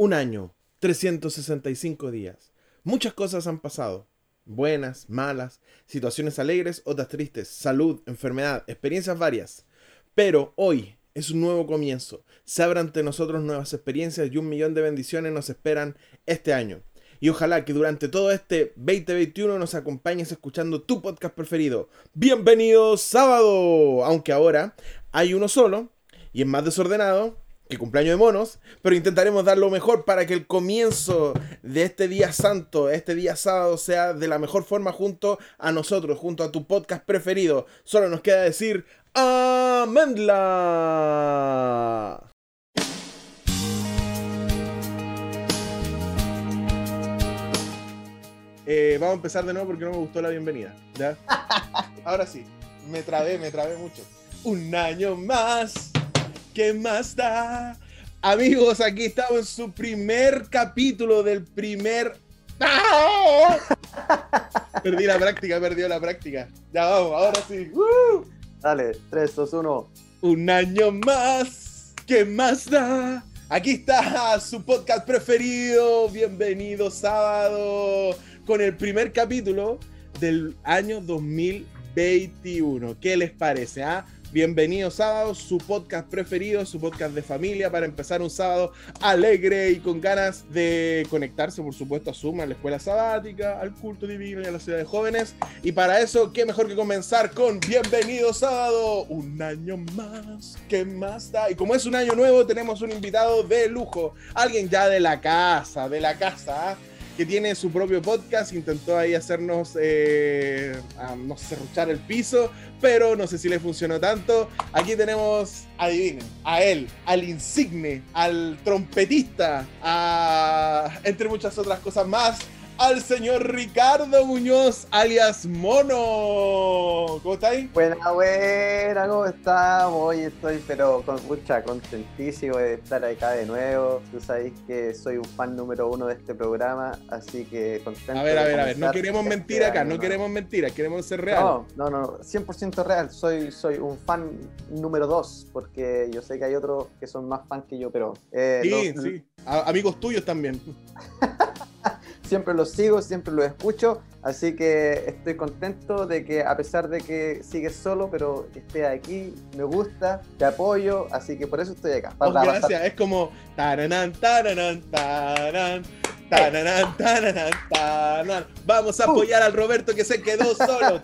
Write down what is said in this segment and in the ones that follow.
Un año, 365 días. Muchas cosas han pasado. Buenas, malas, situaciones alegres, otras tristes, salud, enfermedad, experiencias varias. Pero hoy es un nuevo comienzo. Se abran ante nosotros nuevas experiencias y un millón de bendiciones nos esperan este año. Y ojalá que durante todo este 2021 nos acompañes escuchando tu podcast preferido. Bienvenidos sábado. Aunque ahora hay uno solo y es más desordenado, que cumpleaños de monos, pero intentaremos dar lo mejor para que el comienzo de este día santo, este día sábado, sea de la mejor forma junto a nosotros, junto a tu podcast preferido. Solo nos queda decir Amendla. Eh, vamos a empezar de nuevo porque no me gustó la bienvenida. ¿ya? Ahora sí, me trabé, me trabé mucho. Un año más ¿Qué más da? Amigos, aquí estamos en su primer capítulo del primer. ¡Ah! Perdí la práctica, perdió la práctica. Ya vamos, ahora sí. Dale, 3, 2, 1. Un año más. ¿Qué más da? Aquí está su podcast preferido. Bienvenido sábado con el primer capítulo del año 2021. ¿Qué les parece? Ah? Bienvenido sábado, su podcast preferido, su podcast de familia para empezar un sábado alegre y con ganas de conectarse, por supuesto, a Suma, a la escuela sabática, al culto divino y a la ciudad de jóvenes. Y para eso, qué mejor que comenzar con Bienvenido sábado, un año más, ¿qué más da? Y como es un año nuevo, tenemos un invitado de lujo, alguien ya de la casa, de la casa. ¿ah? Que tiene su propio podcast, intentó ahí hacernos, eh, no sé, ruchar el piso, pero no sé si le funcionó tanto. Aquí tenemos, adivinen, a él, al insigne, al trompetista, a, entre muchas otras cosas más, al señor Ricardo Muñoz, alias Mono. ¿Cómo estáis? Buena, buena, ¿cómo estamos? Hoy estoy, pero con mucha contentísimo de estar acá de nuevo. Tú sabes que soy un fan número uno de este programa, así que contento. A ver, a ver, a ver, no queremos este mentir acá, no queremos mentiras, queremos ser real. No, no, no, 100% real. Soy, soy un fan número dos, porque yo sé que hay otros que son más fan que yo, pero. Eh, sí, sí. amigos tuyos también. siempre los sigo, siempre los escucho, así que estoy contento de que a pesar de que sigues solo, pero estés aquí, me gusta, te apoyo, así que por eso estoy acá. Oh, gracias, es como. Vamos a uh. apoyar al Roberto que se quedó solo.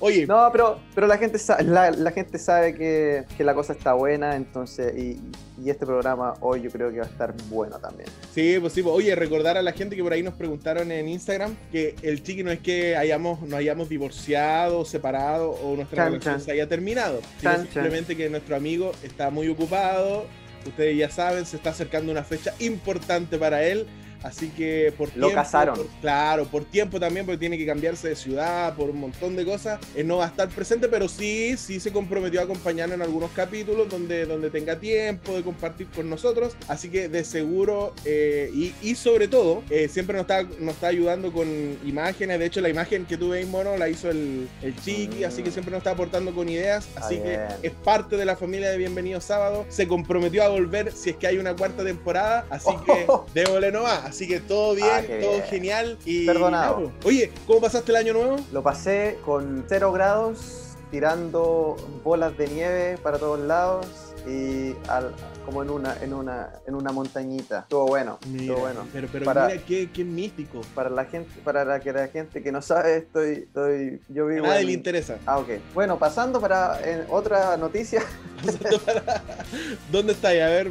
Oye. No, pero, pero la gente sabe, la, gente sabe que, que, la cosa está buena, entonces, y, y, este programa hoy yo creo que va a estar bueno también. Sí, pues sí. Pues, oye, recordar a la gente que por ahí nos preguntaron en Instagram que el chiqui no es que hayamos, nos hayamos divorciado, separado o nuestra relación se haya terminado. Sino simplemente que nuestro amigo está muy ocupado ustedes ya saben, se está acercando una fecha importante para él Así que por Lo casaron. claro, por tiempo también, porque tiene que cambiarse de ciudad, por un montón de cosas. Él no va a estar presente, pero sí, sí se comprometió a acompañarnos en algunos capítulos donde, donde tenga tiempo de compartir con nosotros. Así que de seguro, eh, y, sobre todo, eh, siempre nos está, nos está ayudando con imágenes. De hecho, la imagen que tuve en mono la hizo el, el Chiqui, así que siempre nos está aportando con ideas. Así que es parte de la familia de Bienvenido Sábado. Se comprometió a volver si es que hay una cuarta temporada. Así que démosle nomás. Así que todo bien, ah, todo genial. Y Perdonado. Oye, ¿cómo pasaste el año nuevo? Lo pasé con cero grados, tirando bolas de nieve para todos lados y al, como en una, en una, en una montañita. Estuvo bueno, estuvo bueno. Pero, pero para, mira qué, qué, místico. Para la gente, para la que la gente que no sabe, estoy, estoy, yo vivo. A nadie le interesa. Ah, ok. Bueno, pasando para otra noticia. ¿Dónde estás? A ver,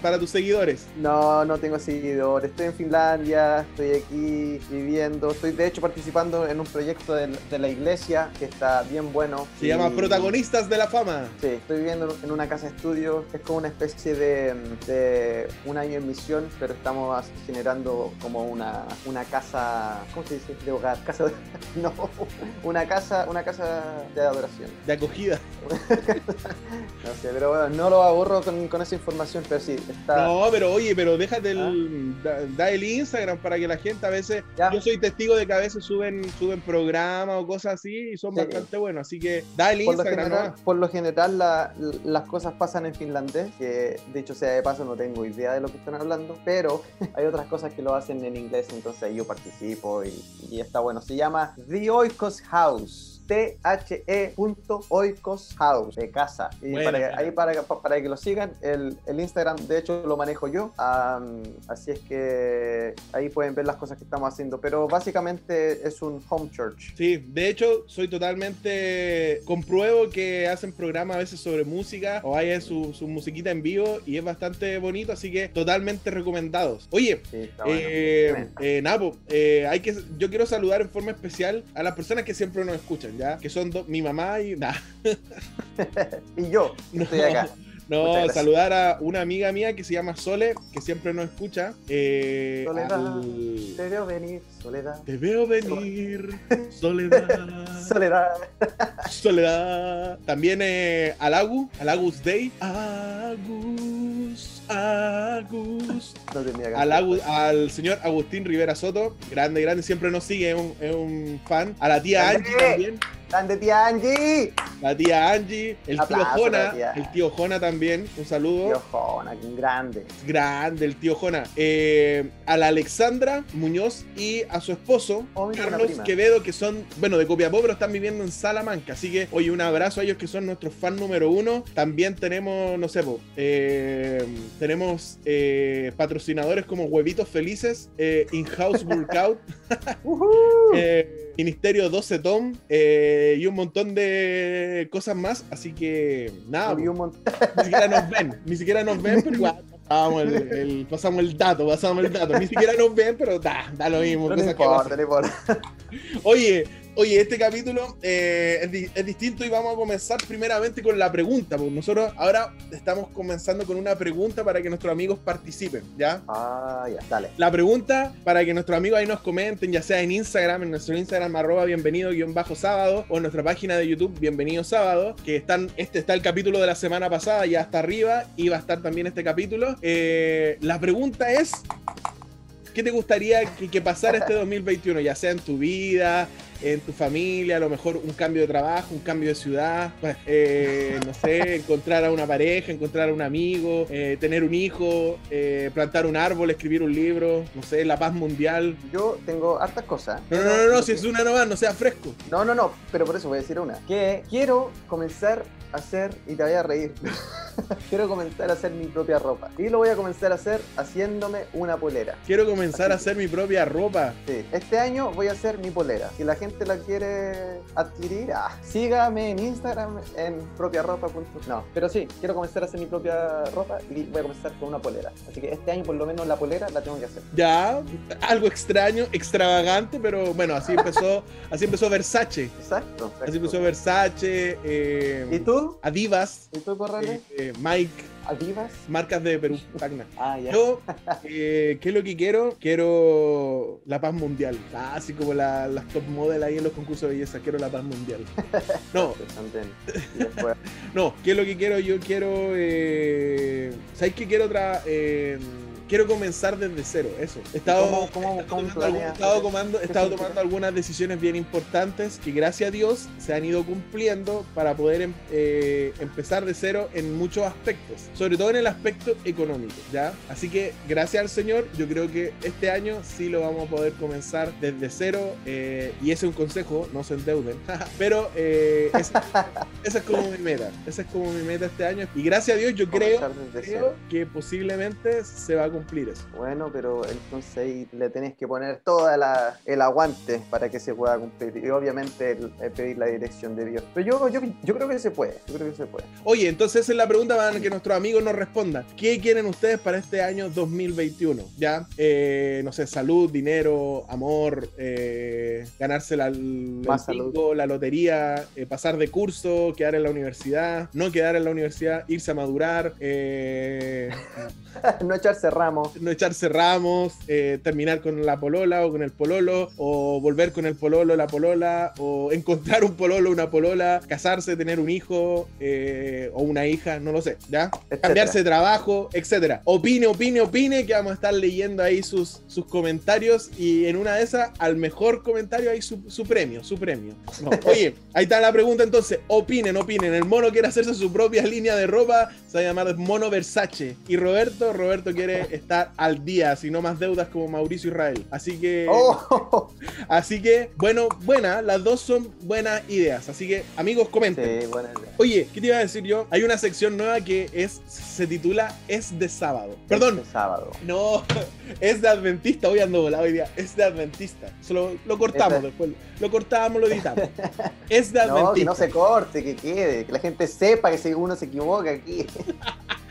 para, tus seguidores. No, no tengo seguidores. Estoy en Finlandia, estoy aquí viviendo. Estoy de hecho participando en un proyecto de, de la iglesia que está bien bueno. Se llama Protagonistas de la Fama. Sí, estoy viviendo en una casa estudio. Es como una especie de, un año en misión, pero estamos generando como una, una casa, ¿cómo se dice? De hogar, casa de, no, una casa, una casa de adoración. De acogida. no sé, pero bueno, no lo aburro con, esa información, pero sí, está... No, pero oye, pero déjate el, ¿Ah? da, el Instagram para que la gente a veces, yo soy testigo de que a veces suben, suben programas o cosas así y son bastante buenos, así que da el Instagram. Por lo general, por lo general las cosas cosas pasan en finlandés, que de hecho sea de paso no tengo idea de lo que están hablando, pero hay otras cosas que lo hacen en inglés, entonces yo participo y está bueno. Se llama The Oikos House. T-H-E.oikos House de casa. Y Bueno, para que, bueno. ahí para, para que lo sigan, el, el Instagram de hecho lo manejo yo. así es que ahí pueden ver las cosas que estamos haciendo. Pero básicamente es un home church. Sí, de hecho, soy totalmente. Compruebo que hacen programas a veces sobre música o hay su, su musiquita en vivo y es bastante bonito, así que totalmente recomendados. Oye, Sí, bueno. eh, eh, Napo, eh, hay que, yo quiero saludar en forma especial a las personas que siempre nos escuchan, ¿ya? Que son do- mi mamá y. Nah, y yo no, estoy acá. No, saludar a una amiga mía que se llama Sole, que siempre nos escucha. eh, Soledad. al- Te veo venir, soledad. Te veo venir, Soledad. Soledad. Soledad. También eh, al Agu, al Agus Day. Agus, Agus. No tenía que Al, hacer. Agu- al señor Agustín Rivera Soto, grande, grande, siempre nos sigue, es un, es un fan. A la tía. Angie también, ¡Grande tía Angie! La tía Angie, el tío Jona, el tío Jona también, un saludo. Tío Jona, grande. Grande, el tío Jona. Eh, a la Alexandra Muñoz y a su esposo, Oh, Carlos. Quevedo, que son, bueno, de Copiapó, pero están viviendo en Salamanca. Así que, oye, un abrazo a ellos que son nuestros fan número uno. También tenemos, no sé, po, eh, tenemos eh, patrocinadores como Huevitos Felices, In-House Workout, Ministerio 12 Tom y un montón de cosas más. Así que, nada, montón. ni siquiera nos ven, ni siquiera nos ven, pero igual pasamos el, el- pasamos el dato, pasamos el dato. Ni siquiera nos ven, pero da, da lo mismo. No cosas que pasan. Oye, oye, este capítulo eh, es, di- es distinto y vamos a comenzar primeramente con la pregunta. Porque nosotros ahora estamos comenzando con una pregunta para que nuestros amigos participen, ¿ya? Ah, ya, dale. La pregunta para que nuestros amigos ahí nos comenten, ya sea en Instagram, en nuestro Instagram arroba bienvenido guion bajo sábado o en nuestra página de YouTube bienvenido sábado, que están, este está el capítulo de la semana pasada, ya está arriba y va a estar también este capítulo. Eh, la pregunta es, ¿qué te gustaría que, que pasara este 2021? Ya sea en tu vida, en tu familia, a lo mejor un cambio de trabajo, un cambio de ciudad, eh, no sé, encontrar a una pareja, encontrar a un amigo, eh, tener un hijo, eh, plantar un árbol, escribir un libro, no sé, la paz mundial. Yo tengo hartas cosas. No, no, no, no, si es una nomás, no sea fresco. No, no, no, pero por eso voy a decir una. Que quiero comenzar a hacer, y te voy a reír, quiero comenzar a hacer mi propia ropa. Y lo voy a comenzar a hacer haciéndome una polera. Quiero comenzar a hacer mi propia ropa. Sí, este año voy a hacer mi polera. Si la gente la quiere adquirir, ah, sígame en Instagram en propiaropa.com. No, pero sí, quiero comenzar a hacer mi propia ropa y voy a comenzar con una polera. Así que este año por lo menos la polera la tengo que hacer. Ya, algo extraño, extravagante, pero bueno, así empezó, así empezó Versace. Exacto. Así empezó Versace, eh, ¿Y tú? Adivas, ¿Y tú, Corrales? eh, eh, Mike, ¿Adivas? marcas de Perú, Tacna. Ah, ya. Yo, eh, ¿qué es lo que quiero? Quiero la paz mundial. Ah, así como la- las top model ahí en los concursos de belleza. Quiero la paz mundial. No, no, ¿qué es lo que quiero? Yo quiero. Eh, ¿Sabes qué quiero otra? eh, quiero comenzar desde cero, eso. He estado, ¿Cómo- cómo- he estado tomando, algún- he estado he ¿Qué estado tomando algunas decisiones bien importantes que gracias a Dios se han ido cumpliendo para poder em- eh, empezar de cero en muchos aspectos, sobre todo en el aspecto económico, ¿ya? Así que gracias al Señor, yo creo que este año sí lo vamos a poder comenzar desde cero eh, y ese es un consejo, no se endeuden, pero eh, ese- esa es como mi meta, esa es como mi meta este año y gracias a Dios yo creo, creo que posiblemente se va a cumplir eso. Bueno, pero entonces ahí le tenés que poner todo el aguante para que se pueda cumplir. Y obviamente el- el pedir la dirección de Dios. Pero yo, yo, yo creo que se puede. Yo creo que se puede. Oye, entonces esa es la pregunta para que nuestros amigos nos respondan. ¿Qué quieren ustedes para este año 2021? ¿Ya? Eh, no sé, salud, dinero, amor, eh, ganarse la, el Más bingo, la lotería, eh, pasar de curso, quedar en la universidad, no quedar en la universidad, irse a madurar, eh, no echarse ramo. Ramos. no echarse ramos, eh, terminar con la polola o con el pololo, o volver con el pololo, la polola, o encontrar un pololo, una polola, casarse, tener un hijo eh, o una hija, no lo sé, ¿ya? Etcétera. Cambiarse de trabajo, etcétera. Opine, opine, opine, que vamos a estar leyendo ahí sus, sus comentarios y en una de esas, al mejor comentario hay su, su premio, su premio. No, Oye, ahí está la pregunta entonces, opinen, opinen, el mono quiere hacerse su propia línea de ropa, se va a llamar Mono Versace. Y Roberto, Roberto quiere estar al día, si no más deudas como Mauricio Israel. Así que... Oh, Así que, bueno, buena, las dos son buenas ideas. Así que, amigos, comenten. sí, buena idea. Oye, ¿qué te iba a decir yo? Hay una sección nueva que es se titula Es de sábado. Perdón, Este sábado. no, es de adventista. Hoy ando volado hoy día. Es de adventista. Solo lo cortamos Es de- después. Lo cortamos, lo editamos. Es de No, que adventista. no se corte, que quede, que la gente sepa que si uno se equivoca aquí.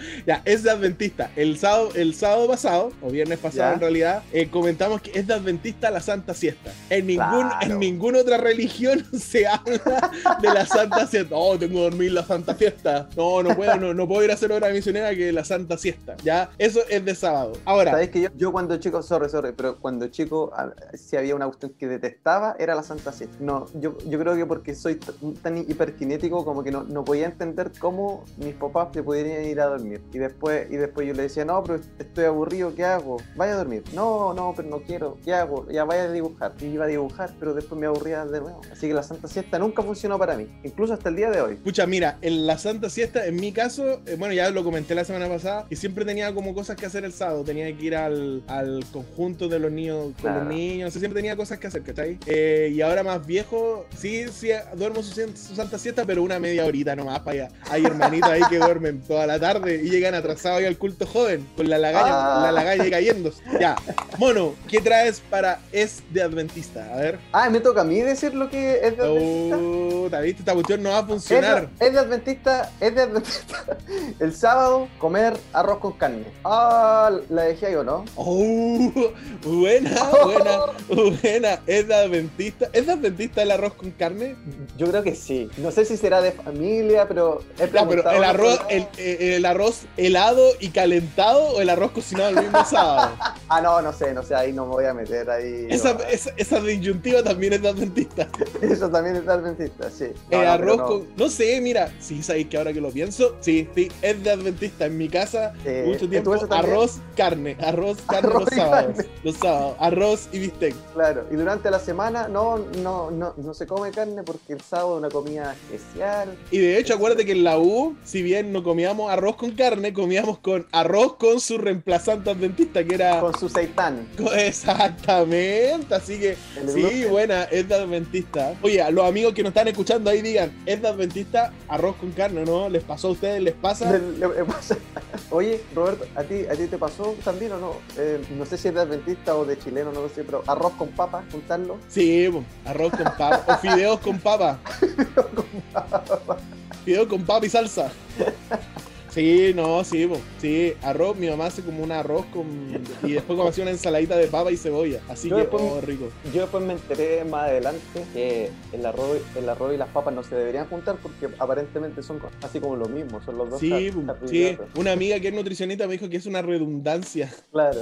Ya, es de adventista. El sábado, el sábado pasado, o viernes pasado Ya. en realidad, eh, comentamos que es de adventista la Santa Siesta. En, ningún, Claro. en ninguna otra religión se habla de la Santa Siesta. Oh, tengo que dormir la Santa Siesta. No, no puedo, no, no puedo ir a hacer hora misionera que la Santa Siesta. Ya, eso es de sábado. Ahora, Sabes que yo, yo cuando chico, sorry, sorry, pero cuando chico, ah, si había una cuestión que detestaba, era la Santa Siesta. No, yo, yo creo que porque soy tan hiperkinético como que no, no podía entender cómo mis papás se pudieran ir a dormir. Y después, y después yo le decía, no, pero estoy aburrido, ¿qué hago? Vaya a dormir. No, no, pero no quiero, ¿qué hago? Ya vaya a dibujar. Y iba a dibujar, pero después me aburría de nuevo. Así que la Santa Siesta nunca funcionó para mí, incluso hasta el día de hoy. Escucha, mira, en la Santa Siesta, en mi caso, eh, bueno, ya lo comenté la semana pasada, que siempre tenía como cosas que hacer el sábado. Tenía que ir al, al conjunto de los niños con Claro. los niños, o sea, siempre tenía cosas que hacer, ¿cachai? Eh, y ahora más viejo, sí, sí, duermo su, su Santa Siesta, pero una media horita nomás para allá. Hay hermanitos ahí que duermen toda la tarde y llegan atrasados ahí al culto joven, con la lagaña, Ah. la lagaña cayendo. Ya, mono, ¿qué traes para Es de Adventista? A ver. Ah, me toca a mí decir lo que es de Adventista. Puta, ¿viste? Esta cuestión no va a funcionar. es de adventista, es de adventista. El sábado comer arroz con carne. Ah, la dejé ahí o no. Oh, buena, buena, buena. ¿Es de adventista? ¿Es de adventista el arroz con carne? Yo creo que sí. No sé si será de familia, pero he No, pero preguntado el arroz, eh, el arroz helado y calentado o el arroz cocinado el mismo sábado. Ah, no, no sé, no sé, ahí no me voy a meter ahí. Esa, no. esa, esa disyuntiva también es de adventista. Eso también es de adventista, sí. No, el no, arroz con. No sé, mira, sí, sabéis que ahora que lo pienso, sí, sí, es de adventista. En mi casa, Eh, mucho ¿en tiempo, arroz, carne, arroz, carne Arroz los sábados. carne. Los sábados, arroz y bistec. Claro, y durante la semana no, no, no, no se come carne porque el sábado es una comida especial. Y de hecho, acuérdate que en la U, si bien no comíamos arroz con carne, comíamos con arroz con su reemplazante adventista, que era. Con su seitán. Exactamente, así que El sí, gluten. buena, es de adventista. Oye, a los amigos que nos están escuchando ahí digan, es de adventista, arroz con carne, ¿no? ¿Les pasó a ustedes? ¿Les pasa? Le- le- le pasa- Oye, Roberto, ¿a ti, ¿a ti te pasó también o no? Eh, no sé si es de adventista o de chileno, no lo sé, pero arroz con papa, juntarlo. Sí, arroz con papa, o fideos con papa, fideos con papa y salsa. Sí, no, sí, po. sí, arroz, mi mamá hace como un arroz con y después como hacía una ensaladita de papa y cebolla, así Yo que, después- oh, rico. Yo después me enteré más adelante que el arroz, el arroz y las papas no se deberían juntar porque aparentemente son así como lo mismo, son los dos Sí, sí, una amiga que es nutricionista me dijo que es una redundancia, Claro.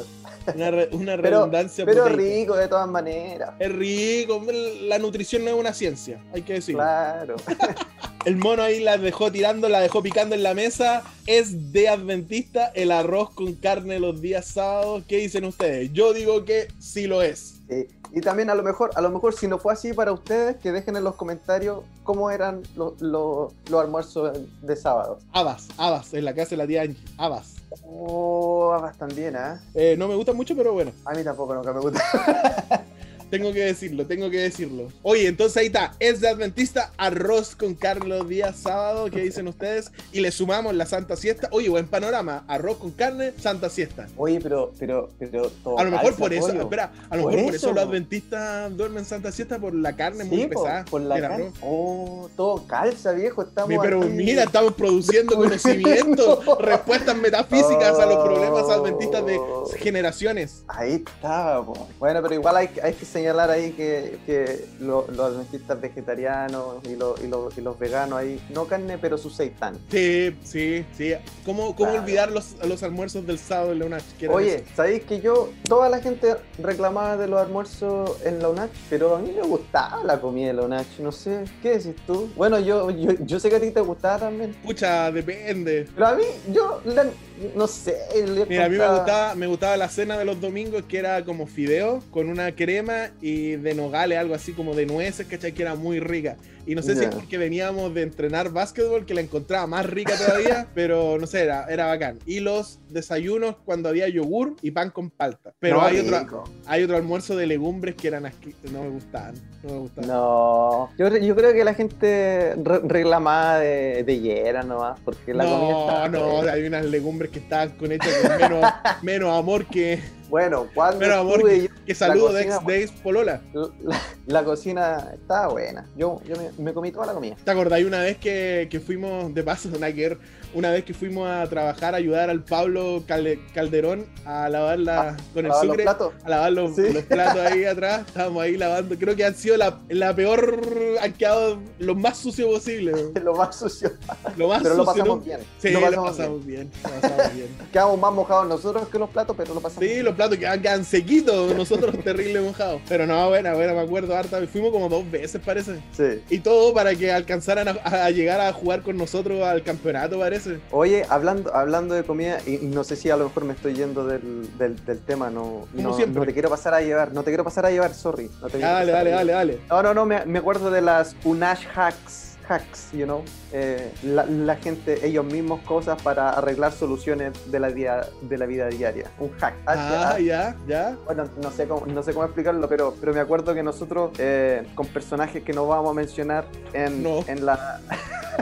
una, re- una Pero, redundancia pero proteica. rico de todas maneras. Es rico, la nutrición no es una ciencia, hay que decirlo. Claro. El mono ahí la dejó tirando, la dejó picando en la mesa. Es de adventista el arroz con carne los días sábados. ¿Qué dicen ustedes? Yo digo que sí lo es. Sí. Y también a lo mejor, a lo mejor si no fue así para ustedes, que dejen en los comentarios cómo eran los, almuerzos de sábado. Habas, habas, en la casa de la tía Angie. Habas. Oh, habas también, ¿ah? Eh, no me gusta mucho, pero bueno, A mí tampoco nunca me gusta. tengo que decirlo, tengo que decirlo. Oye, entonces ahí está. Es de adventista arroz con carne los días sábados. ¿Qué dicen ustedes? Y le sumamos la Santa Siesta. Oye, buen panorama. Arroz con carne, Santa Siesta. Oye, pero, pero, pero todo A lo mejor por eso, pollo. espera, a lo Por mejor por eso eso, los adventistas duermen Santa Siesta por la carne Sí, muy pesada. por la arroz. Oh, todo calza, viejo. Estamos pero aquí. mira, estamos produciendo conocimiento, respuestas metafísicas a los problemas de Oh. generaciones. Ahí está, po. Bueno, pero igual hay, que- hay que señalar ahí que, que lo- los adventistas vegetarianos y, lo- y lo- y los veganos ahí, no carne, pero su seitán. Sí, sí, sí. ¿Cómo, cómo Claro. olvidar los, los almuerzos del sábado en la UNACH? Oye? ¿sabéis que yo, toda la gente reclamaba de los almuerzos en la UNACH, pero a mí me gustaba la comida de la UNACH, no sé, ¿qué decís tú? Bueno, yo, yo, yo sé que a ti te gustaba también, Pucha, depende. pero a mí, yo, la- no sé, le Mira, a mí me gustaba, me gustaba la cena de los domingos que era como fideo con una crema y de nogales, algo así como de nueces, ¿cachai? Que era muy rica. Y no sé si es porque veníamos de entrenar básquetbol que la encontraba más rica todavía, pero no sé, era, era bacán. Y los desayunos cuando había yogur y pan con palta. Pero No, hay, otro, hay otro almuerzo de legumbres que eran no me gustaban. No me gustaban. No, yo, yo creo que la gente re- reclamaba de, de hiera nomás, porque la comida no, estaba no, buena. hay unas legumbres que estaban con hechas con menos, menos amor que, Bueno, cuando menos amor que, saludo de ex days Polola. la, la cocina estaba buena. Yo, yo me, me comí toda la comida. ¿Te acordáis una vez que, que fuimos, de paso, Naker, una vez que fuimos a trabajar, a ayudar al Pablo Calde- Calderón a lavar la, con el Lavar los sucre, platos. a lavar los, Sí. los platos ahí atrás? Estábamos ahí lavando. Creo que han sido la, la peor, han quedado lo más sucio posible. Lo más sucio. Lo más Pero lo sucio, pasamos ¿no? bien. Sí, lo lo pasamos, bien. bien. lo pasamos bien. Quedamos más mojados nosotros que los platos, pero lo pasamos Sí, bien. los platos quedan, quedan sequitos, nosotros terrible mojados. Pero no, buena, buena, me acuerdo harta. Fuimos como dos veces, parece. Sí. Y todo para que alcanzaran a, a llegar a jugar con nosotros al campeonato, parece. Oye, hablando, hablando de comida, y, y no sé si a lo mejor me estoy yendo del, del, del tema, no, no, te quiero pasar a llevar, no te quiero pasar a llevar, sorry. No te Dale, dale, dale, dale. No, no, no, me, me acuerdo de las Unash hacks, hacks, you know. Eh, la, la gente, ellos mismos cosas para arreglar soluciones de la, día, de la vida diaria. Un hack. Ah, ya, ya. Bueno, no sé cómo, no sé cómo explicarlo, pero, pero me acuerdo que nosotros, eh, con personajes que no vamos a mencionar en, No. en la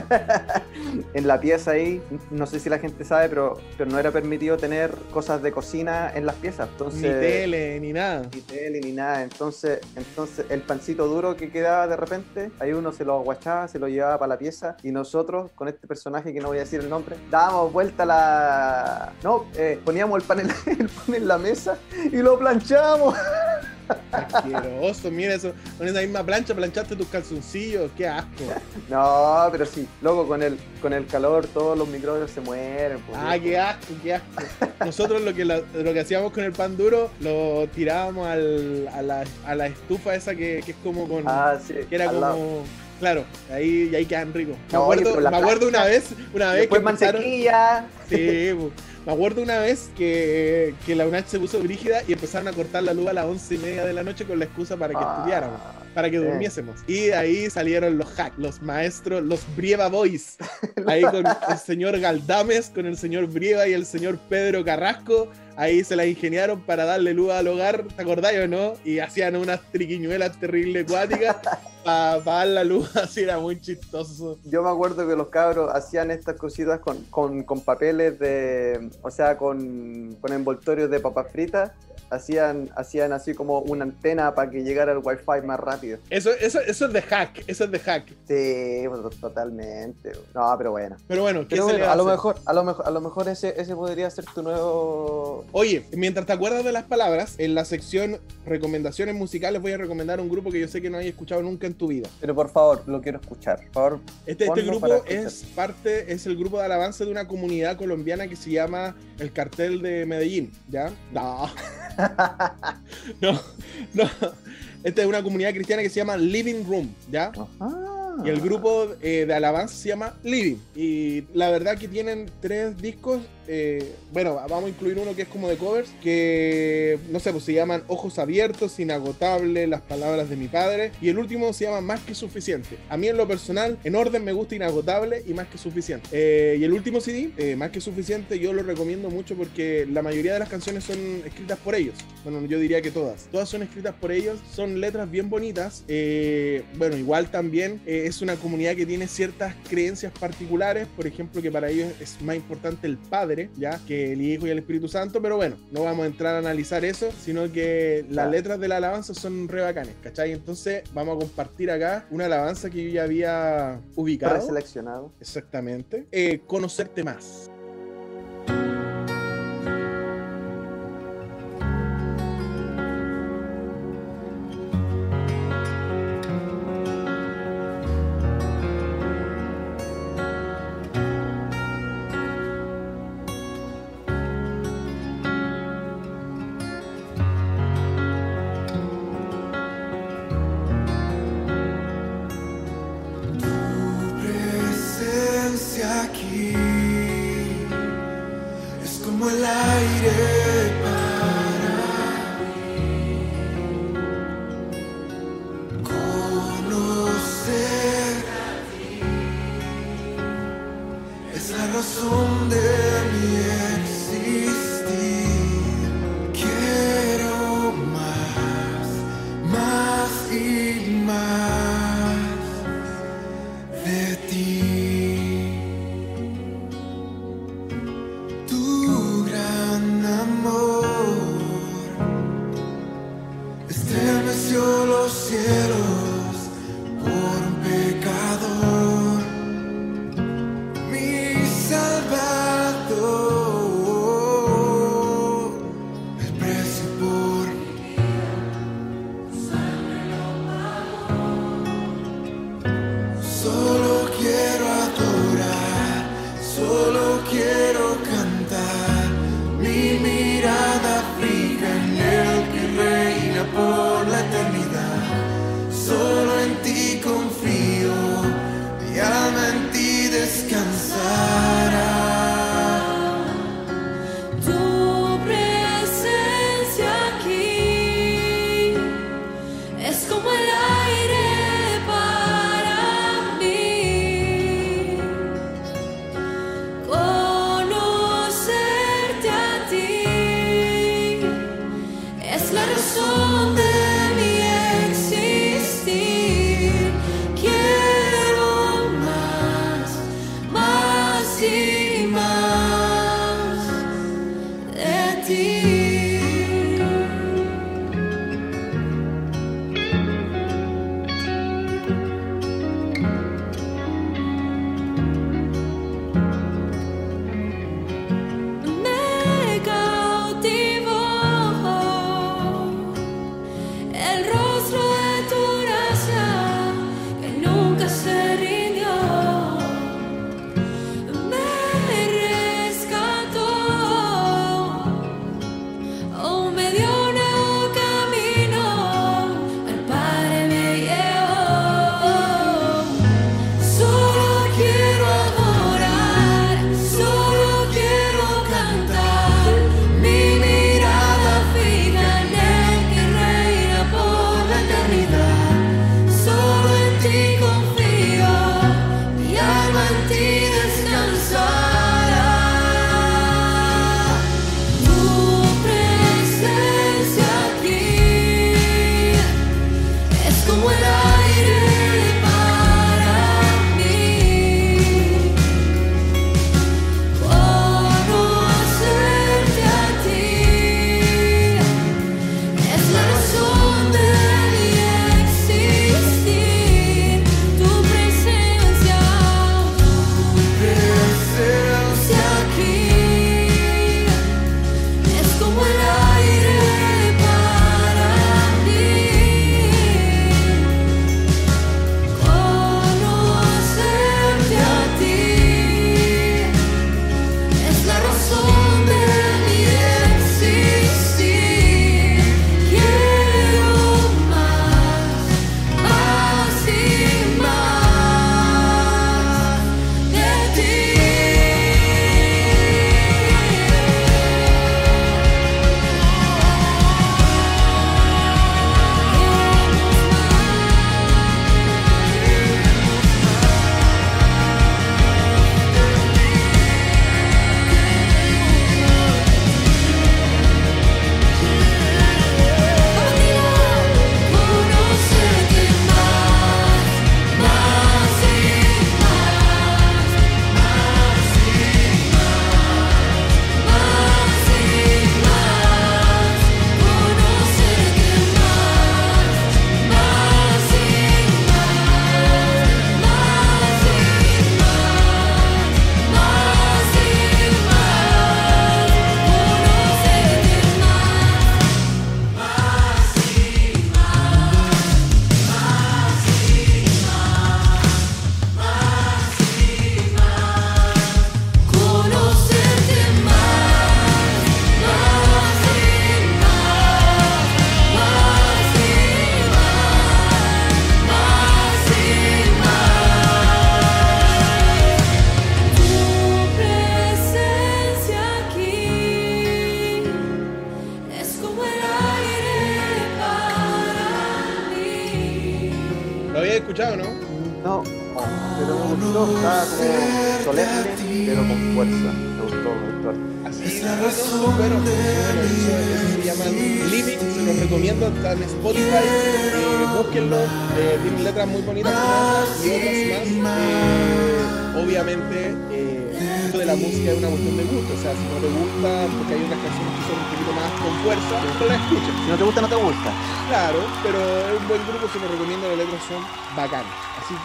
en la pieza ahí, no sé si la gente sabe, pero, pero no era permitido tener cosas de cocina en las piezas. Entonces, Ni tele, ni nada. ni tele ni nada. Entonces, entonces el pancito duro que quedaba de repente, ahí uno se lo aguachaba, se lo llevaba para la pieza y nosotros, con este personaje que no voy a decir el nombre, dábamos vuelta la... No, eh, poníamos el pan, en la, el pan en la mesa y lo planchábamos. Asqueroso, mira eso. Con esa misma plancha planchaste tus calzoncillos. Qué asco. No, pero sí, luego con el, con el calor todos los microbios se mueren. pues, Ah, qué asco, qué asco. Nosotros lo que, la- lo que hacíamos con el pan duro, lo tirábamos al- a, la, a la estufa esa que, que es como con... Ah, sí, que era como... lado. Claro, ahí, y ahí quedan ricos. Me No, acuerdo, me una vez, una vez que empezaron- mantequilla. Sí, me acuerdo una vez que, que la UNACH se puso brígida y empezaron a cortar la luz a las once y media de la noche con la excusa para que Ah, estudiáramos, para que sí. durmiésemos. Y ahí salieron los hacks, los maestros, los Brieva Boys. Ahí con el señor Galdames, con el señor Brieva y el señor Pedro Carrasco. Ahí se la ingeniaron para darle luz al hogar, ¿te acordáis o no? Y hacían unas triquiñuelas terribles acuáticas para dar la luz, así era muy chistoso. Yo me acuerdo que los cabros hacían estas cositas con, con, con papeles de. O sea, con, con envoltorios de papas fritas. Hacían, hacían así como una antena para que llegara el wifi más rápido. Eso, eso, eso es de hack, eso es de hack. Sí, pues, totalmente. No, pero bueno. Pero bueno, ¿qué Pero bueno, a lo mejor, a lo mejor, a lo mejor ese, ese podría ser tu nuevo. Oye, mientras te acuerdas de las palabras, en la sección recomendaciones musicales voy a recomendar un grupo que yo sé que no hayas escuchado nunca en tu vida. Pero por favor, lo quiero escuchar. Por favor. Este, este grupo es parte, es el grupo de alabanza de una comunidad colombiana que se llama el Cartel de Medellín, ¿ya? No, no, no. Esta es una comunidad cristiana que se llama Living Room, ¿ya? Ajá. Y el grupo eh, de alabanza se llama Living. Y la verdad que tienen tres discos. eh, bueno, vamos a incluir uno que es como de covers. Que no sé, pues se llaman Ojos Abiertos, Inagotable, Las Palabras de mi Padre. Y el último se llama Más que Suficiente. A mí en lo personal, en orden me gusta Inagotable y Más que Suficiente. Eh, y el último CD, Más que Suficiente, yo lo recomiendo mucho porque la mayoría de las canciones son escritas por ellos. Bueno, yo diría que todas. Todas son escritas por ellos. Son letras bien bonitas. Bueno, igual también es una comunidad que tiene ciertas creencias particulares. Por ejemplo, que para ellos es más importante el Padre, ya, que el Hijo y el Espíritu Santo. Pero bueno, no vamos a entrar a analizar eso, sino que las letras de la alabanza son re bacanes, ¿cachai? Entonces vamos a compartir acá una alabanza que yo ya había ubicado. Preseleccionado. Exactamente. Eh, conocerte más.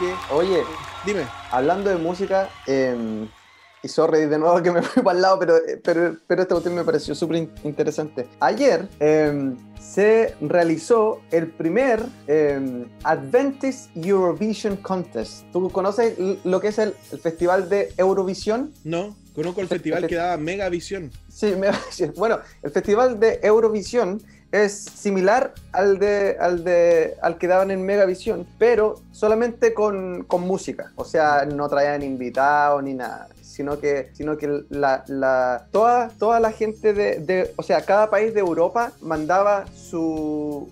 Que, Oye, dime. hablando de música, eh, y sorry de nuevo que me fui para el lado, pero, pero, pero esta cuestión me pareció súper in- interesante. Ayer eh, se realizó el primer eh, Adventist Eurovision Contest. ¿Tú conoces lo que es el, el festival de Eurovisión? No, conozco el festival que daba Mega Visión. Sí, me bueno, el festival de Eurovisión es similar al de al de al que daban en Megavisión, pero solamente con, con música. O sea, no traían invitados ni nada. Sino que, sino que la, la- toda, toda la gente de, de- o sea, cada país de Europa mandaba su,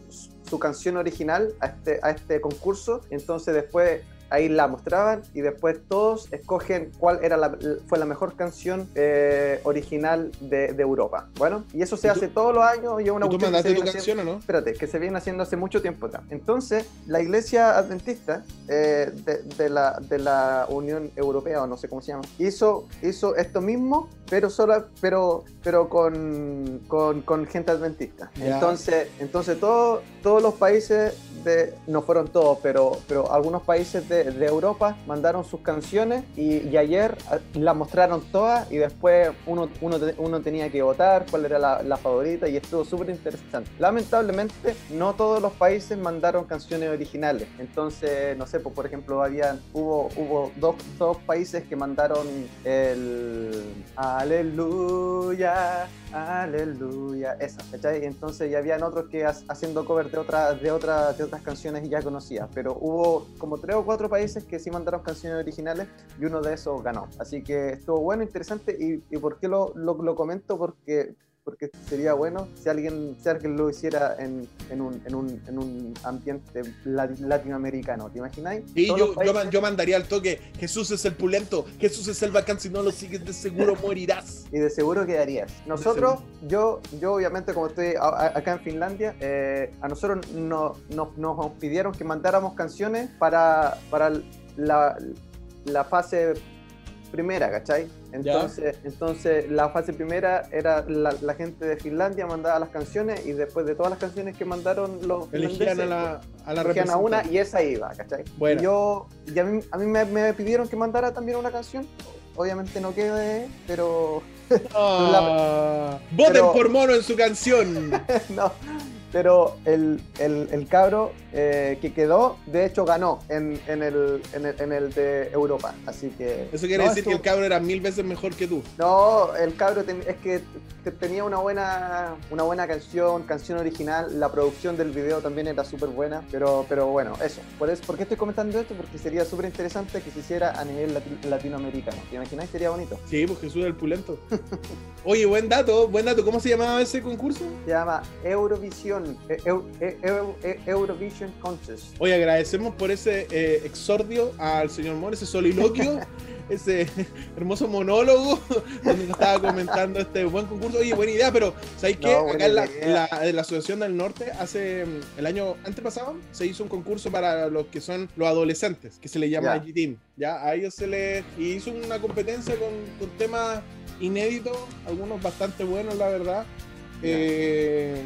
su canción original a este, a este concurso. Entonces después ahí la mostraban y después todos escogen cuál era la, fue la mejor canción eh, original de, de Europa. Bueno, y eso se ¿Y hace todos los años y es una ¿Y tú se mandaste tu viene haciendo- canción o no? espérate, que se viene haciendo hace mucho tiempo ya. Entonces, la iglesia adventista eh, de, de la, de la Unión Europea, o no sé cómo se llama, hizo, hizo esto mismo, pero solo, pero, pero con, con, con gente adventista. Ya. Entonces, entonces todo- todos los países de, no fueron todos, pero, pero algunos países de, de Europa mandaron sus canciones y, y ayer ah, las mostraron todas y después uno, uno, uno tenía que votar cuál era la, favorita y estuvo súper interesante. Lamentablemente, no todos los países mandaron canciones originales. Entonces, no sé, pues, por ejemplo, habían, hubo, hubo dos, dos países que mandaron el Aleluya, Aleluya, esa, ¿cachai? Entonces ya habían otros que ha- haciendo cover de otras de otras de otras canciones ya conocidas, pero hubo como tres o cuatro países que sí mandaron canciones originales y uno de esos ganó. Así que estuvo bueno, interesante y, ¿por qué lo, lo comento? Porque porque sería bueno si alguien, si alguien lo hiciera en, en, un, en, un, en un ambiente lati- latinoamericano, ¿te imagináis? Y Todos yo, países- yo mandaría al toque, Jesús es el pulento, Jesús es el bacán, si no lo sigues de seguro morirás. y de seguro quedarías. Nosotros, yo, yo obviamente como estoy a- a- acá en Finlandia, eh, a nosotros no- no- nos pidieron que mandáramos canciones para, para la, la fase primera, ¿cachai? Entonces, entonces la fase primera era la, la gente de Finlandia mandaba las canciones y después de todas las canciones que mandaron los Elegían a la, a la elegían a una y esa iba, ¿cachai? Buena. Y yo, y a mí, a mí me, me pidieron que mandara también una canción. Obviamente no quedé, pero Ah, voten pero- por mono en su canción. no. Pero el, el, el cabro eh, que quedó, de hecho, ganó en, en, el, en, el, en el de Europa. Así que. Eso quiere no, decir que el cabro era mil veces mejor que tú. No, el cabro ten- es que te- tenía una buena, una buena canción, canción original. La producción del video también era súper buena. Pero, pero bueno, eso. Por, eso. ¿Por qué estoy comentando esto? Porque sería súper interesante que se hiciera a nivel lati- latinoamericano. ¿Te imagináis? Sería bonito. Sí, pues Jesús es el pulento. Oye, buen dato, buen dato. ¿Cómo se llamaba ese concurso? Se llama Eurovisión. Eh, Eu- eh, Eu- eh, Eurovision Contest. Oye, agradecemos por ese eh, exordio al señor Moro, ese soliloquio, ese hermoso monólogo donde nos estaba comentando este buen concurso. Oye, buena idea, pero ¿sabéis qué? No, Acá en la, la- Asociación del Norte, hace mm, el año antepasado, se hizo un concurso para los que son los adolescentes, que se le llama Ya. G-Team. Ya, a ellos se les hizo una competencia con, con temas inéditos, algunos bastante buenos, la verdad. Eh,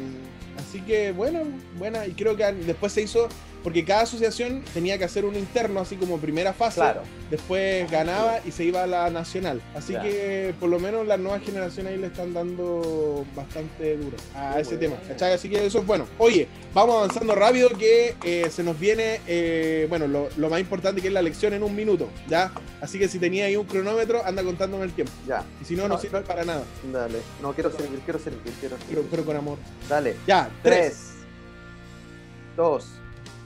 así que bueno, buena. Y creo que después se hizo, porque cada asociación tenía que hacer un interno, así como primera fase. Claro. Después ganaba y se iba a la nacional. Así que por lo menos las nuevas generaciones ahí le están dando bastante duro a ese bueno. tema. ¿cachai? Así que eso es bueno. Oye, vamos avanzando rápido que eh, se nos viene, eh, bueno, lo, lo más importante que es la lección en un minuto. ¿ya? Así que si tenía ahí un cronómetro, anda contándome el tiempo. Ya. Y si no, no, No, sirve para nada. Dale. No quiero servir, quiero servir, quiero servir. pero con amor. Dale. Ya, tres. 3, 2,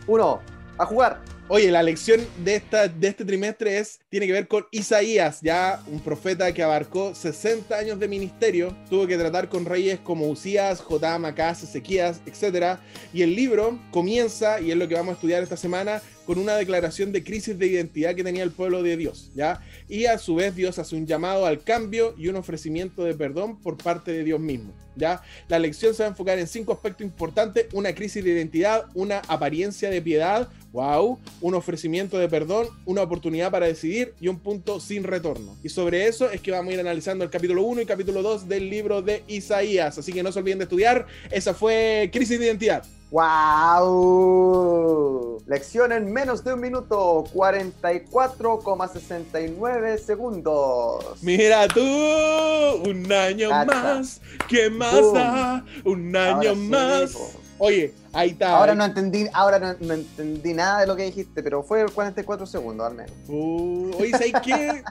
1. A jugar. Oye, la lección de, esta, de este trimestre es, tiene que ver con Isaías, ya un profeta que abarcó 60 años de ministerio, tuvo que tratar con reyes como Usías, Jotam, Acaz, Ezequías, etc. Y el libro comienza, y es lo que vamos a estudiar esta semana, con una declaración de crisis de identidad que tenía el pueblo de Dios, ¿ya? Y a su vez Dios hace un llamado al cambio y un ofrecimiento de perdón por parte de Dios mismo, ¿ya? La lección se va a enfocar en cinco aspectos importantes, una crisis de identidad, una apariencia de piedad, wow, un ofrecimiento de perdón, una oportunidad para decidir y un punto sin retorno. Y sobre eso es que vamos a ir analizando el capítulo 1 y capítulo 2 del libro de Isaías, así que no se olviden de estudiar, esa fue crisis de identidad. ¡Wow! Lección en menos de un minuto, 44,69 segundos. Mira tú, un año más, ¿qué más Boom. da? Un año sí, más. po. Oye, ahí está. Ahora ahí- no entendí, ahora no, no entendí nada de lo que dijiste, pero fue 44 segundos al menos. Uh, oye, ¿sabes qué?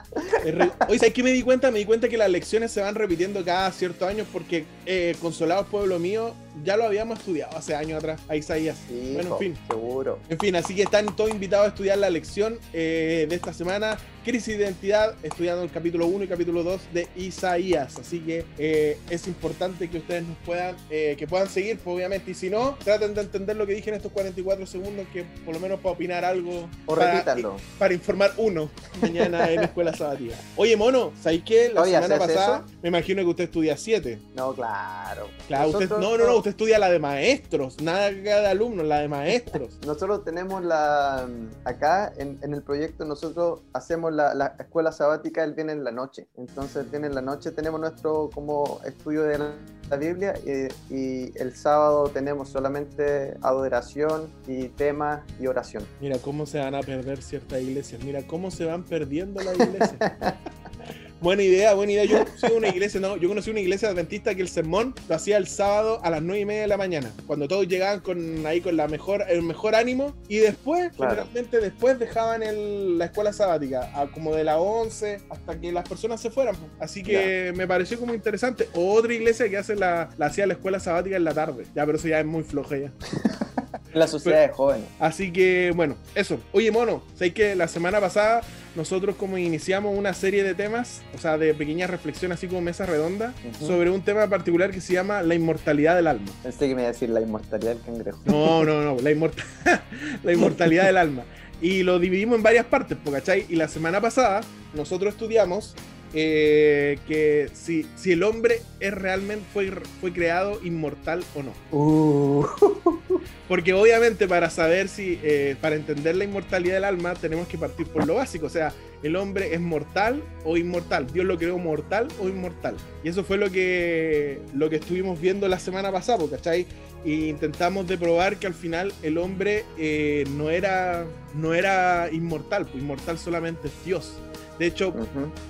Oye, ¿sabes qué me di cuenta? Me di cuenta que las lecciones se van repitiendo cada ciertos años porque eh, Consolados Pueblo Mío ya lo habíamos estudiado hace años atrás, a Isaías. Sí, bueno, en fin. seguro. En fin, así que están todos invitados a estudiar la lección eh, de esta semana, Crisis de Identidad, estudiando el capítulo 1 y capítulo 2 de Isaías. Así que eh, es importante que ustedes nos puedan, eh, que puedan seguir, pues, obviamente, y si no, traten de entender lo que dije en estos 44 segundos, que por lo menos para opinar algo, O para, informar uno mañana en la escuela sabatina. Oye, mono, ¿sabéis qué? La semana pasada, eso. me imagino que usted estudia 7. No, claro. Claro, usted, no, no, no, usted estudia la de maestros, nada de alumnos, la de maestros. Nosotros tenemos la. Acá en, en el proyecto, nosotros hacemos la, la escuela sabática el viernes en la noche. Entonces, el viernes en la noche tenemos nuestro como estudio de la, Biblia y, y el sábado tenemos solamente adoración y temas y oración. Mira cómo se van a perder ciertas iglesias. Mira cómo se van perdiendo las iglesias. buena idea, buena idea. Yo soy una iglesia, no, yo conocí una iglesia adventista que el sermón lo hacía el sábado a las nueve y media de la mañana, cuando todos llegaban con ahí con la mejor, el mejor ánimo, y después, Claro. generalmente después dejaban el- la escuela sabática, a como de las 11 hasta que las personas se fueran. pues. Así que me pareció como interesante. Otra iglesia que hace la, la hacía la escuela sabática en la tarde. Ya, pero eso ya es muy floja ya. La sociedad de jóvenes. Así que, bueno, eso. Oye, mono, sé que la semana pasada nosotros como iniciamos una serie de temas, o sea, de pequeñas reflexiones así como mesa redonda, sobre un tema particular que se llama la inmortalidad del alma. Pensé que me iba a decir la inmortalidad del cangrejo. No, no, no, la, inmorta- la inmortalidad del alma. Y lo dividimos en varias partes, ¿cachai? Y la semana pasada nosotros estudiamos eh, que si, si el hombre es realmente fue, fue creado inmortal o no. Uh. Porque obviamente para saber si, eh, para entender la inmortalidad del alma, tenemos que partir por lo básico. O sea, el hombre es mortal o inmortal. Dios lo creó mortal o inmortal. Y eso fue lo que, lo que estuvimos viendo la semana pasada, ¿cachai? Y intentamos de probar que al final el hombre eh, no, era, no era inmortal, pues inmortal solamente es Dios. De hecho,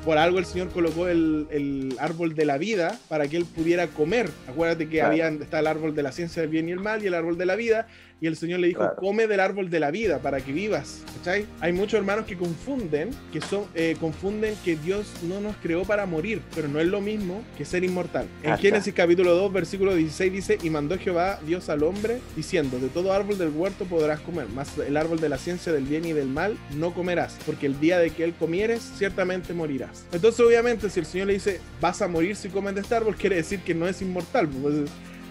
por algo el Señor colocó el, el árbol de la vida para que él pudiera comer. Acuérdate que Claro. había, está el árbol de la ciencia del bien y el mal y el árbol de la vida. Y el Señor le dijo, Claro. come del árbol de la vida para que vivas. ¿Cachai? Hay muchos hermanos que confunden, que son, eh, confunden que Dios no nos creó para morir, pero no es lo mismo que ser inmortal. En Cacha. Génesis capítulo 2, versículo 16 dice, y mandó Jehová Dios al hombre, diciendo, de todo árbol del huerto podrás comer, mas el árbol de la ciencia del bien y del mal no comerás, porque el día de que él comieres, ciertamente morirás. Entonces, obviamente, si el Señor le dice, vas a morir si comes de este árbol, quiere decir que no es inmortal. pues,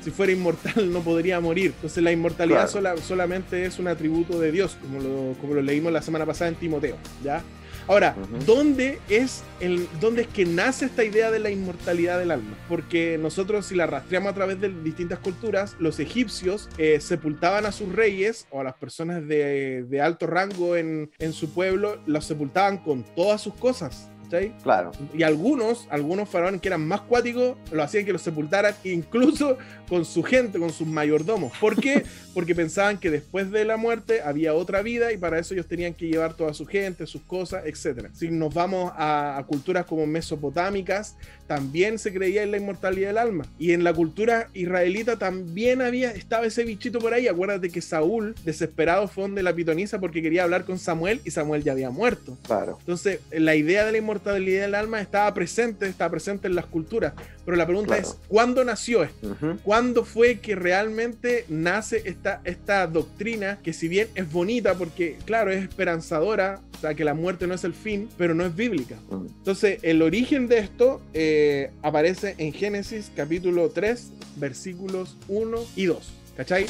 si fuera inmortal no podría morir. Entonces la inmortalidad Claro. sola- solamente es un atributo de Dios, como lo, como lo leímos la semana pasada en Timoteo. ¿ya? Ahora. ¿dónde, es el, ¿dónde es que nace esta idea de la inmortalidad del alma? Porque nosotros si la rastreamos a través de distintas culturas, los egipcios eh, sepultaban a sus reyes o a las personas de, de alto rango en, en su pueblo, los sepultaban con todas sus cosas. ¿Cachai? Claro. Y algunos, algunos faraones que eran más cuáticos, lo hacían que los sepultaran incluso con su gente, con sus mayordomos. ¿Por qué? Porque pensaban que después de la muerte había otra vida y para eso ellos tenían que llevar toda su gente, sus cosas, etc. Si nos vamos a, a culturas como mesopotámicas, también se creía en la inmortalidad del alma. Y en la cultura israelita también había, estaba ese bichito por ahí. Acuérdate que Saúl, desesperado, fue donde la pitonisa porque quería hablar con Samuel y Samuel ya había muerto. Claro. Entonces, la idea de la inmortalidad del alma estaba presente, estaba presente en las culturas. Pero la pregunta Claro. es, ¿cuándo nació esto? ¿Cuándo fue que realmente nace esta, esta doctrina que si bien es bonita porque, claro, es esperanzadora, o sea, que la muerte no es el fin, pero no es bíblica? Mm. Entonces, el origen de esto eh, aparece en Génesis capítulo 3, versículos 1 y 2. ¿Cachai?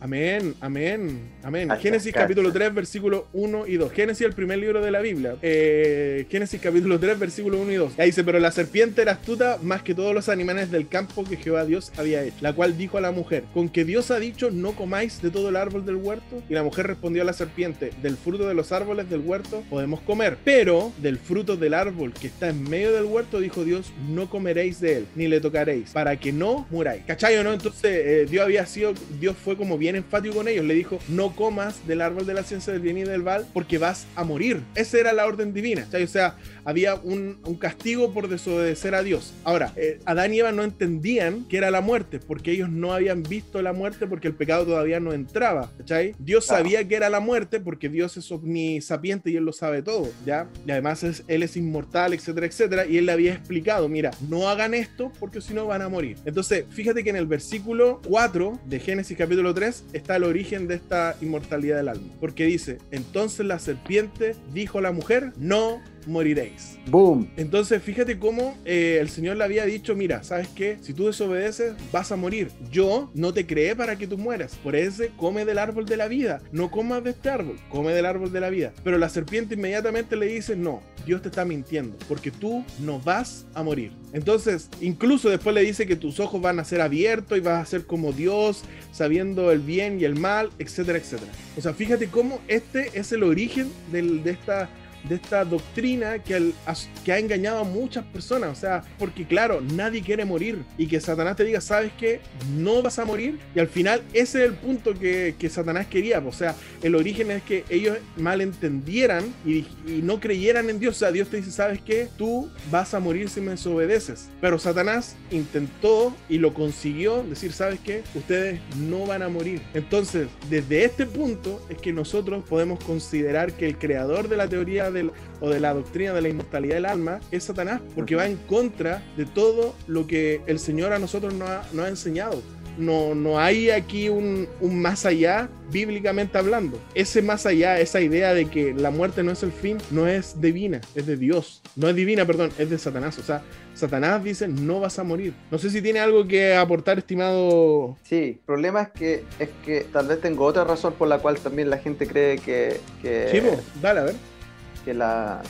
Amén, amén, amén. Génesis cacha. capítulo 3, versículo 1 y 2. Génesis, el primer libro de la Biblia. Eh, Génesis capítulo 3, versículo 1 y 2. Ahí dice, pero la serpiente era astuta más que todos los animales del campo que Jehová Dios había hecho. La cual dijo a la mujer, con que Dios ha dicho, no comáis de todo el árbol del huerto. Y la mujer respondió a la serpiente, del fruto de los árboles del huerto podemos comer. Pero del fruto del árbol que está en medio del huerto, dijo Dios, no comeréis de él, ni le tocaréis, para que no muráis. ¿Cachai o no? Entonces eh, Dios había sido, Dios fue como bien enfático con ellos. Le dijo, no comas del árbol de la ciencia del bien y del mal, porque vas a morir. Esa era la orden divina. O sea, había un, un castigo por desobedecer a Dios. Ahora, eh, Adán y Eva no entendían que era la muerte, porque ellos no habían visto la muerte porque el pecado todavía no entraba. ¿cachai? Dios Claro. sabía que era la muerte porque Dios es omnisapiente y él lo sabe todo, ¿ya? Y además es, él es inmortal, etcétera, etcétera. Y él le había explicado, mira, no hagan esto porque si no van a morir. Entonces, fíjate que en el versículo 4 de Génesis capítulo 3 está el origen de esta inmortalidad del alma. Porque dice, entonces la serpiente dijo a la mujer, no moriréis. Boom. Entonces, fíjate cómo eh, el Señor le había dicho, mira, ¿sabes qué? Si tú desobedeces, vas a morir. Yo no te creé para que tú mueras. Por eso, come del árbol de la vida. No comas de este árbol, come del árbol de la vida. Pero la serpiente inmediatamente le dice, no, Dios te está mintiendo, porque tú no vas a morir. Entonces, incluso después le dice que tus ojos van a ser abiertos y vas a ser como Dios, sabiendo el bien y el mal, etcétera, etcétera. O sea, fíjate cómo este es el origen del- de esta de esta doctrina que, que ha engañado a muchas personas. O sea, porque claro, nadie quiere morir. Y que Satanás te diga, ¿sabes qué? No vas a morir. Y al final ese es el punto que, que Satanás quería. O sea, el origen es que ellos malentendieran y, y no creyeran en Dios. O sea, Dios te dice, ¿sabes qué? Tú vas a morir si me desobedeces. Pero Satanás intentó y lo consiguió decir, ¿sabes qué? Ustedes no van a morir. Entonces, desde este punto es que nosotros podemos considerar que el creador de la teoría del, o de la doctrina de la inmortalidad del alma es Satanás, porque va en contra de todo lo que el Señor a nosotros nos ha, nos ha enseñado. No, no hay aquí un, un más allá bíblicamente hablando. Ese más allá, esa idea de que la muerte no es el fin, no es divina, es de Dios. No es divina, perdón, es de Satanás. O sea, Satanás dice, no vas a morir. No sé si tiene algo que aportar, estimado... Sí, el problema es que, es que tal vez tengo otra razón por la cual también la gente cree que, que, Chivo, dale, a ver. Que la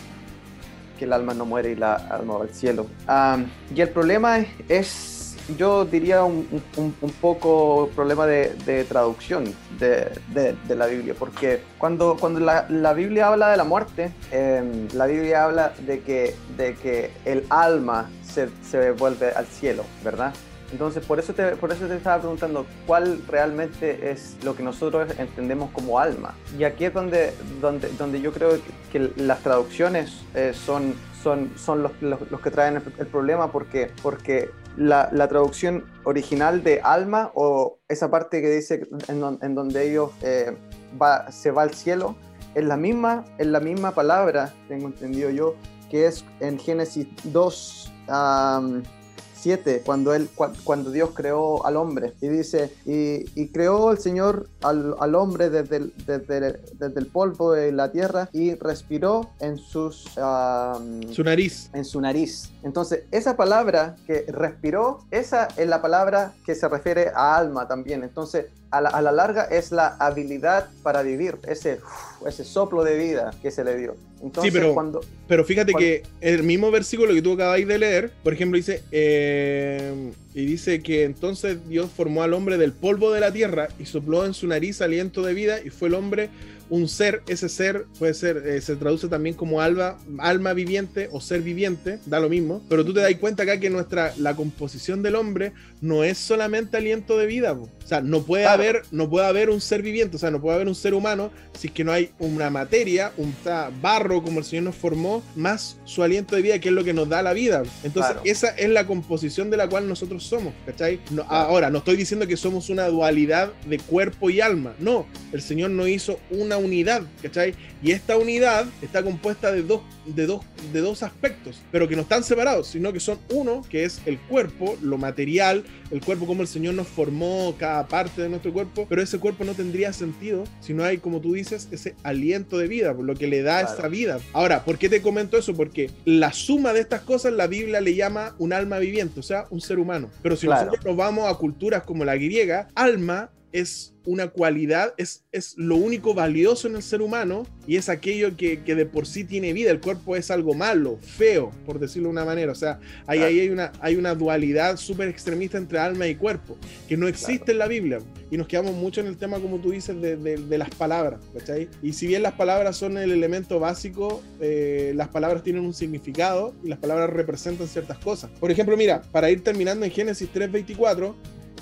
que el alma no muere y la alma va al cielo. Am, y el problema es, es, yo diría, un, un- un poco problema de, de traducción de, de- de la Biblia, porque cuando, cuando la, la Biblia habla de la muerte, em, la Biblia habla de que, de que el alma se, se vuelve al cielo, ¿verdad? Entonces, por eso, te, por eso te estaba preguntando cuál realmente es lo que nosotros entendemos como alma. Y aquí es donde, donde, donde yo creo que, las traducciones eh, son, son, son los, los, que traen el, problema porque, porque la, traducción original de alma o esa parte que dice en, don- en donde ellos eh, va, se va al cielo, es la, misma, es la misma palabra, tengo entendido yo, que es en Génesis 2. am, 7, cuando, él, cua- cuando Dios creó al hombre. Y dice, y, y creó el Señor al, al hombre desde el, desde, el- desde el polvo de la tierra y respiró en, sus, am, Su nariz. en su nariz. Entonces, esa palabra que respiró, esa es la palabra que se refiere a alma también. Entonces, a la, a la larga es la habilidad para vivir, ese, ese soplo de vida que se le dio. Entonces, pero- cuando... Pero fíjate que el mismo versículo que tú acabáis de leer, por ejemplo, dice, eh, y dice que entonces Dios formó al hombre del polvo de la tierra y sopló en su nariz aliento de vida y fue el hombre un ser, ese ser puede ser, eh, se traduce también como alma, alma viviente o ser viviente, da lo mismo, pero tú te das cuenta acá que nuestra, la composición del hombre no es solamente aliento de vida, po. o sea, no puede Claro. haber, no puede haber un ser viviente, o sea, no puede haber un ser humano si es que no hay una materia, un barro como el Señor nos formó, más su aliento de vida, que es lo que nos da la vida. Entonces, Claro. esa es la composición de la cual nosotros somos, ¿cachai? No-. Ahora, no estoy diciendo que somos una dualidad de cuerpo y alma, no, el Señor nos hizo una unidad, ¿cachai? Y esta unidad está compuesta de dos, de dos, de dos aspectos, pero que no están separados, sino que son uno, que es el cuerpo, lo material, el cuerpo como el Señor nos formó cada parte de nuestro cuerpo, pero ese cuerpo no tendría sentido si no hay, como tú dices, ese aliento de vida, por lo que le da Claro. esa vida. Ahora, ¿por qué te comento eso? Porque la suma de estas cosas la Biblia le llama un alma viviente, o sea, un ser humano. Pero si Claro. nosotros nos vamos a culturas como la griega, alma es una cualidad, es, es lo único valioso en el ser humano y es aquello que, que de por sí tiene vida. El cuerpo es algo malo, feo, por decirlo de una manera. O sea, ahí, ahí hay, una, hay una dualidad súper extremista entre alma y cuerpo, que no existe en la Biblia. Y nos quedamos mucho en el tema, como tú dices, de, de, de las palabras. ¿cachai? Y si bien las palabras son el elemento básico, eh, las palabras tienen un significado y las palabras representan ciertas cosas. Por ejemplo, mira, para ir terminando en Génesis 3:24,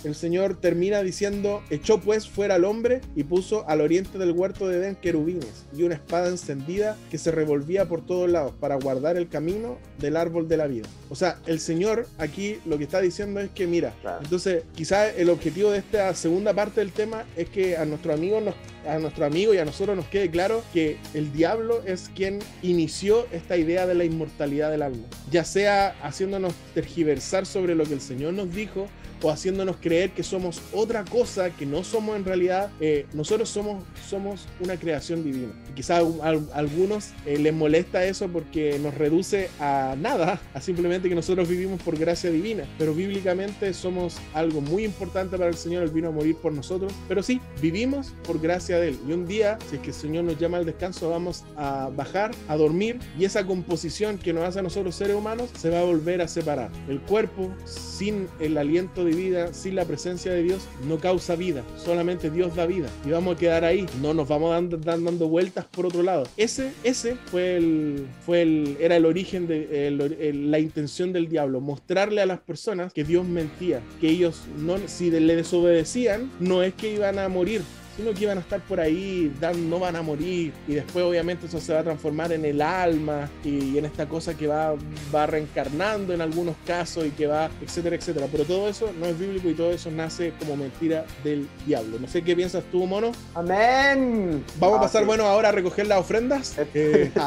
el Señor termina diciendo, echó pues fuera al hombre y puso al oriente del huerto de Edén querubines y una espada encendida que se revolvía por todos lados para guardar el camino del árbol de la vida. O sea, el Señor aquí lo que está diciendo es que, mira, Claro. entonces quizás el objetivo de esta segunda parte del tema es que a nuestro amigo nos a nuestro amigo y a nosotros nos quede claro que el diablo es quien inició esta idea de la inmortalidad del alma, ya sea haciéndonos tergiversar sobre lo que el Señor nos dijo o haciéndonos creer que somos otra cosa que no somos en realidad. Eh, nosotros somos, somos una creación divina. Y quizás a, a algunos eh, les molesta eso porque nos reduce a nada, a simplemente que nosotros vivimos por gracia divina. Pero bíblicamente somos algo muy importante para el Señor. Él vino a morir por nosotros. Pero sí, vivimos por gracia de Él. Y un día, si es que el Señor nos llama al descanso, vamos a bajar, a dormir. Y esa composición que nos hace a nosotros seres humanos se va a volver a separar. El cuerpo sin el aliento vida, sin la presencia de Dios, no causa vida. Solamente Dios da vida. Y vamos a quedar ahí. No nos vamos dando, dando, vueltas por otro lado. Ese, ese fue el, fue el, era el origen de la intención del diablo. Mostrarle a las personas que Dios mentía. Que ellos no, si le desobedecían, no es que iban a morir, sino que iban a estar por ahí, dan- no van a morir, y después obviamente eso se va a transformar en el alma y en esta cosa que va, va reencarnando en algunos casos y que va, etcétera, etcétera. Pero todo eso no es bíblico y todo eso nace como mentira del diablo. No sé qué piensas tú, mono. Amén. Vamos a Ah, pasar, sí. bueno, ahora a recoger las ofrendas. Eh,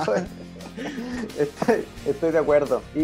Estoy, de acuerdo. Y,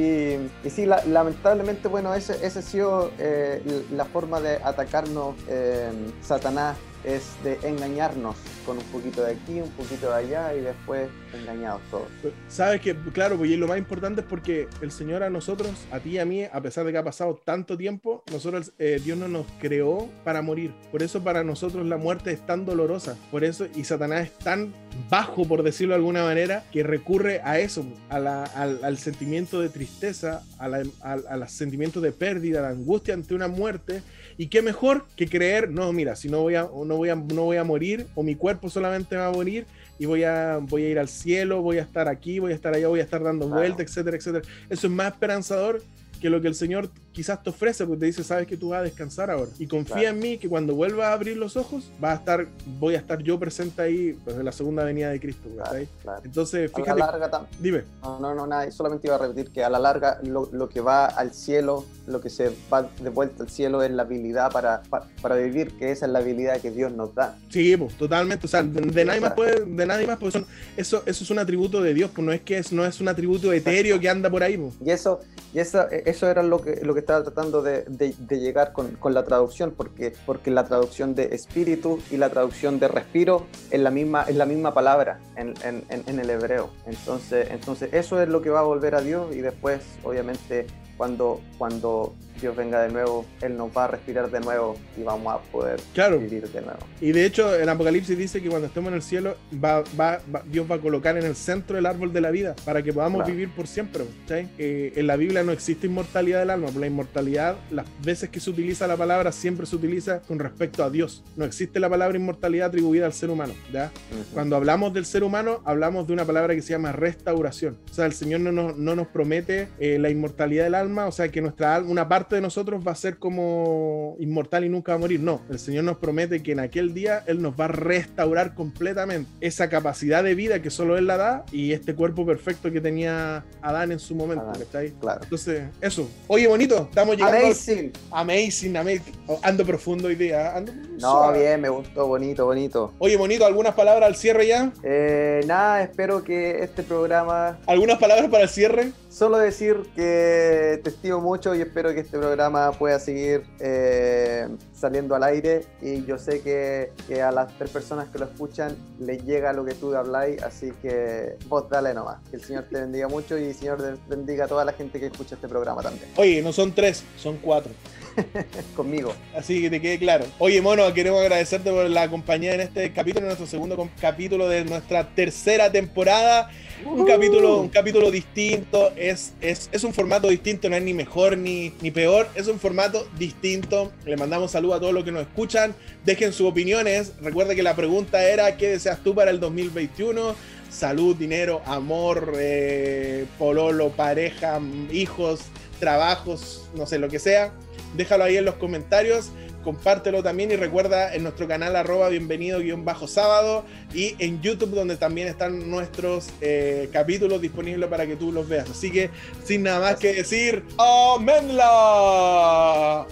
y sí, la- lamentablemente, bueno, ese ha sido eh, la forma de atacarnos eh, Satanás, es de engañarnos con un poquito de aquí, un poquito de allá y después engañados todos. Sabes que, claro, pues y lo más importante es porque el Señor a nosotros, a ti y a mí, a pesar de que ha pasado tanto tiempo, nosotros, eh, Dios no nos creó para morir. Por eso para nosotros la muerte es tan dolorosa. Por eso, y Satanás es tan bajo, por decirlo de alguna manera, que recurre a eso, a la- al, al sentimiento de tristeza, a la- al, sentimiento de pérdida, de angustia ante una muerte. Y qué mejor que creer, no, mira, si no voy a, no voy a, no voy a morir, o mi cuerpo solamente va a morir, y voy a, voy a ir al cielo, voy a estar aquí, voy a estar allá, voy a estar dando Claro. vueltas, etcétera, etcétera. Eso es más esperanzador que lo que el Señor quizás te ofrece, porque te dice, sabes que tú vas a descansar ahora. Y confía Claro. en mí que cuando vuelvas a abrir los ojos, va a estar, voy a estar yo presente ahí, pues, en la segunda venida de Cristo. Claro. Entonces, A la fíjate, larga dime. No, no, no, nada, solamente iba a repetir que a la larga lo, lo que va al cielo, lo que se va de vuelta al cielo es la habilidad para, pa- para vivir, que esa es la habilidad que Dios nos da. Sí, pues, totalmente. O sea, de, de nadie más puede, de nadie más, pues eso, eso es un atributo de Dios, pues no es que es, no es un atributo etéreo que anda por ahí, pues. Y eso, y eso, eso era lo que, lo que estaba tratando de, de- llegar con, con la traducción, porque, porque la traducción de espíritu y la traducción de respiro es la misma, la misma palabra en, en- en- en el hebreo. Entonces, entonces eso es lo que va a volver a Dios y después, obviamente, cuando, cuando Dios venga de nuevo, Él nos va a respirar de nuevo y vamos a poder Claro. vivir de nuevo. Y de hecho, el Apocalipsis dice que cuando estemos en el cielo, va, va- va- Dios va a colocar en el centro el árbol de la vida para que podamos Claro. vivir por siempre. ¿cachai? Eh, en la Biblia no existe inmortalidad del alma, la inmortalidad, las veces que se utiliza la palabra, siempre se utiliza con respecto a Dios. No existe la palabra inmortalidad atribuida al ser humano. ¿ya? Cuando hablamos del ser humano, hablamos de una palabra que se llama restauración. O sea, el Señor no nos, no nos promete eh, la inmortalidad del alma, o sea, que nuestra alma, una parte de nosotros va a ser como inmortal y nunca va a morir. No, el Señor nos promete que en aquel día Él nos va a restaurar completamente esa capacidad de vida que solo Él la da y este cuerpo perfecto que tenía Adán en su momento. Adán. ¿cachai? Claro. Entonces, eso. Oye, bonito, estamos llegando. al- Amazing. Amazing, amazing. Oh, Ando profundo hoy día. ando No, suave. bien, me gustó, bonito, bonito. Oye, bonito, ¿algunas palabras al cierre ya? Eh, nada, espero que este programa ¿Algunas palabras para el cierre? Solo decir que te estimo mucho y espero que este este programa pueda seguir eh, saliendo al aire y yo sé que, que, a las tres personas que lo escuchan les llega lo que tú habláis, así que vos dale nomás. Que el Señor te bendiga mucho y el Señor bendiga a toda la gente que escucha este programa también. Oye, no son tres, son cuatro. Conmigo. Así que te quede claro. Oye, mono, queremos agradecerte por la compañía en este capítulo, en nuestro segundo capítulo de nuestra tercera temporada. Un uh. capítulo, un capítulo distinto, es, es, es, un formato distinto, no es ni mejor ni, ni peor, es un formato distinto. Le mandamos saludos a todos los que nos escuchan. Dejen sus opiniones. Recuerda que la pregunta era: ¿qué deseas tú para el 2021? Salud, dinero, amor, eh, pololo, pareja, hijos, trabajos, no sé, lo que sea déjalo ahí en los comentarios, compártelo también y recuerda en nuestro canal arroba bienvenido guion bajo sábado y en YouTube donde también están nuestros eh, capítulos disponibles para que tú los veas. Así que sin nada más que decir, ¡Amenla!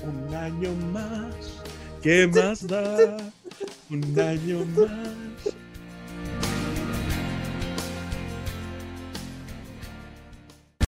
Un año más, ¿qué más da? Un año más.